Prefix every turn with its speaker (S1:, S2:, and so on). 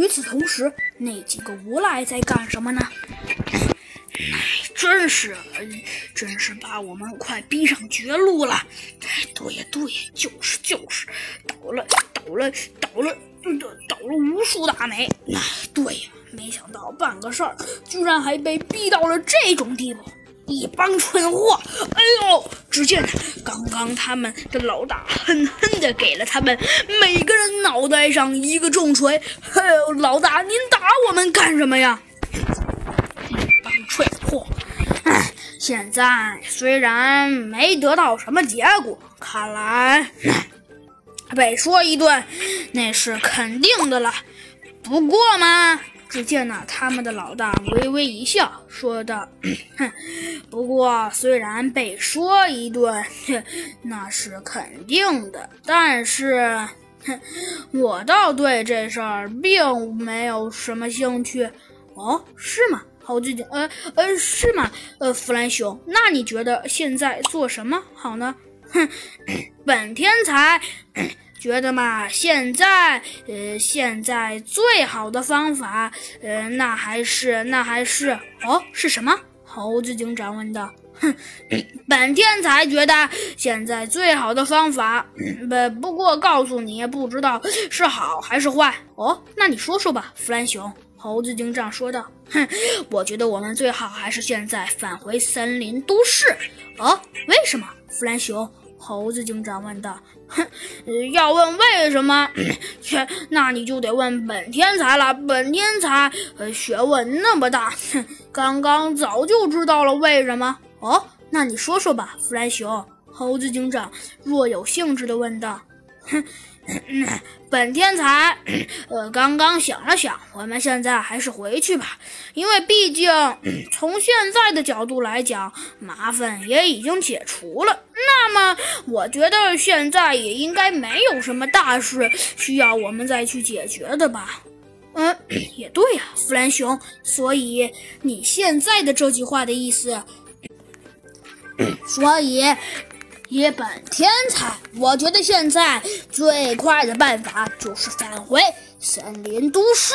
S1: 与此同时，那几个无赖在干什么呢？真是，真是把我们快逼上绝路了！对呀，对呀，就是就是，倒了，倒了，倒了，倒倒了无数大霉。哎，对呀，没想到办个事儿，居然还被逼到了这种地步。一帮蠢货！哎呦，只见刚刚他们的老大狠狠地给了他们每个人脑袋上一个重锤。哎，老大，您打我们干什么呀？一帮蠢货！哎，现在虽然没得到什么结果，看来被说一顿那是肯定的了。不过嘛。只见呢，他们的老大微微一笑，说道：“哼，不过虽然被说一顿，那是肯定的，但是，哼，我倒对这事儿并没有什么兴趣。哦，是吗？猴子警，呃呃，是吗？呃，弗兰熊，那你觉得现在做什么好呢？哼，本天才。”觉得嘛，现在，呃，现在最好的方法，呃，那还是，那还是，哦，是什么？猴子警长问道。哼，本天才觉得现在最好的方法，不，不过告诉你，不知道是好还是坏。哦，那你说说吧，弗兰熊。猴子警长说道。哼，我觉得我们最好还是现在返回森林都市。哦，为什么？弗兰熊。猴子警长问道：“哼，要问为什么？切，那你就得问本天才了。本天才，呃，学问那么大，哼，刚刚早就知道了为什么。哦，那你说说吧，弗兰熊。”猴子警长若有兴致地问道：“。” 本天才，呃，刚刚想了想，我们现在还是回去吧，因为毕竟从现在的角度来讲，麻烦也已经解除了。那么，我觉得现在也应该没有什么大事需要我们再去解决的吧？嗯，也对呀，弗兰熊。所以你现在的这句话的意思，所以。一本天才，我觉得现在最快的办法就是返回森林都市。